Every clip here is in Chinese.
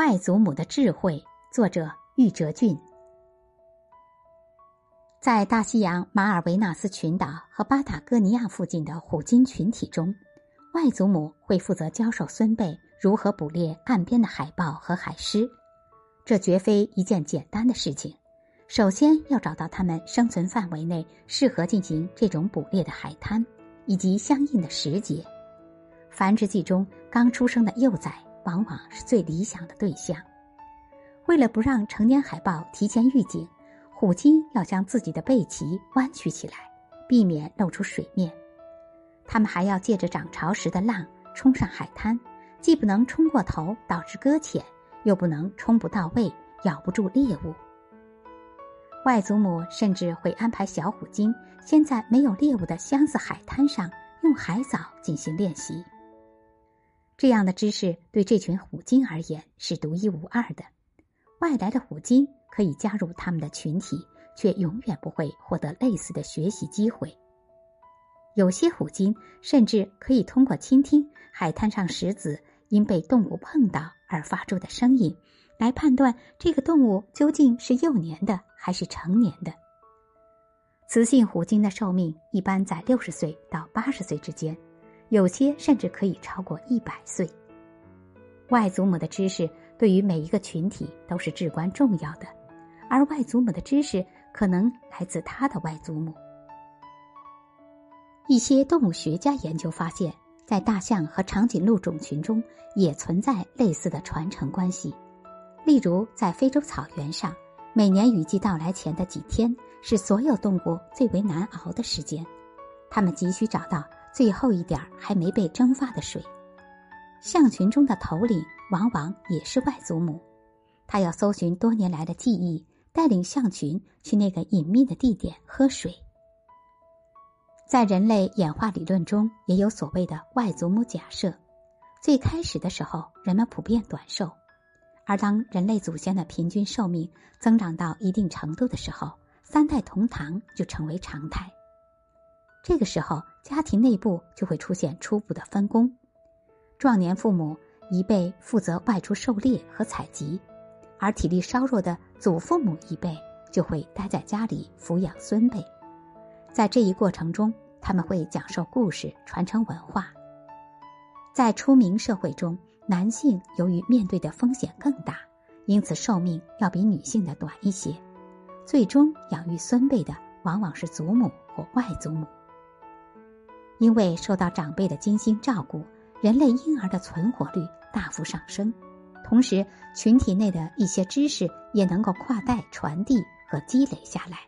外祖母的智慧，作者玉哲俊。在大西洋马尔维纳斯群岛和巴塔哥尼亚附近的虎鲸群体中，外祖母会负责教授孙辈如何捕猎岸边的海豹和海狮。这绝非一件简单的事情。首先要找到它们生存范围内适合进行这种捕猎的海滩，以及相应的时节。繁殖季中刚出生的幼崽往往是最理想的对象。为了不让成年海豹提前预警，虎鲸要将自己的背鳍弯曲起来，避免露出水面。它们还要借着涨潮时的浪冲上海滩，既不能冲过头导致搁浅，又不能冲不到位咬不住猎物。外祖母甚至会安排小虎鲸先在没有猎物的相似海滩上用海藻进行练习。这样的知识对这群虎鲸而言是独一无二的。外来的虎鲸可以加入他们的群体，却永远不会获得类似的学习机会。有些虎鲸甚至可以通过倾听海滩上石子因被动物碰到而发出的声音。来判断这个动物究竟是幼年的还是成年的。雌性虎鲸的寿命一般在六十岁到八十岁之间，有些甚至可以超过一百岁。外祖母的知识对于每一个群体都是至关重要的，而外祖母的知识可能来自他的外祖母。一些动物学家研究发现，在大象和长颈鹿种群中也存在类似的传承关系。例如，在非洲草原上，每年雨季到来前的几天是所有动物最为难熬的时间，它们急需找到最后一点还没被蒸发的水。象群中的头领往往也是外祖母，他要搜寻多年来的记忆，带领象群去那个隐秘的地点喝水。在人类演化理论中，也有所谓的外祖母假设。最开始的时候，人们普遍短寿。而当人类祖先的平均寿命增长到一定程度的时候，三代同堂就成为常态。这个时候，家庭内部就会出现初步的分工：壮年父母一辈负责外出狩猎和采集，而体力稍弱的祖父母一辈就会待在家里抚养孙辈。在这一过程中，他们会讲授故事，传承文化。在出名社会中。男性由于面对的风险更大，因此寿命要比女性的短一些。最终养育孙辈的往往是祖母或外祖母。因为受到长辈的精心照顾，人类婴儿的存活率大幅上升，同时群体内的一些知识也能够跨代传递和积累下来。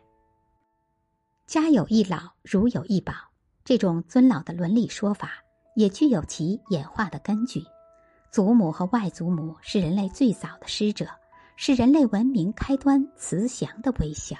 家有一老，如有一宝，这种尊老的伦理说法也具有其演化的根据。祖母和外祖母是人类最早的师者，是人类文明开端慈祥的微笑。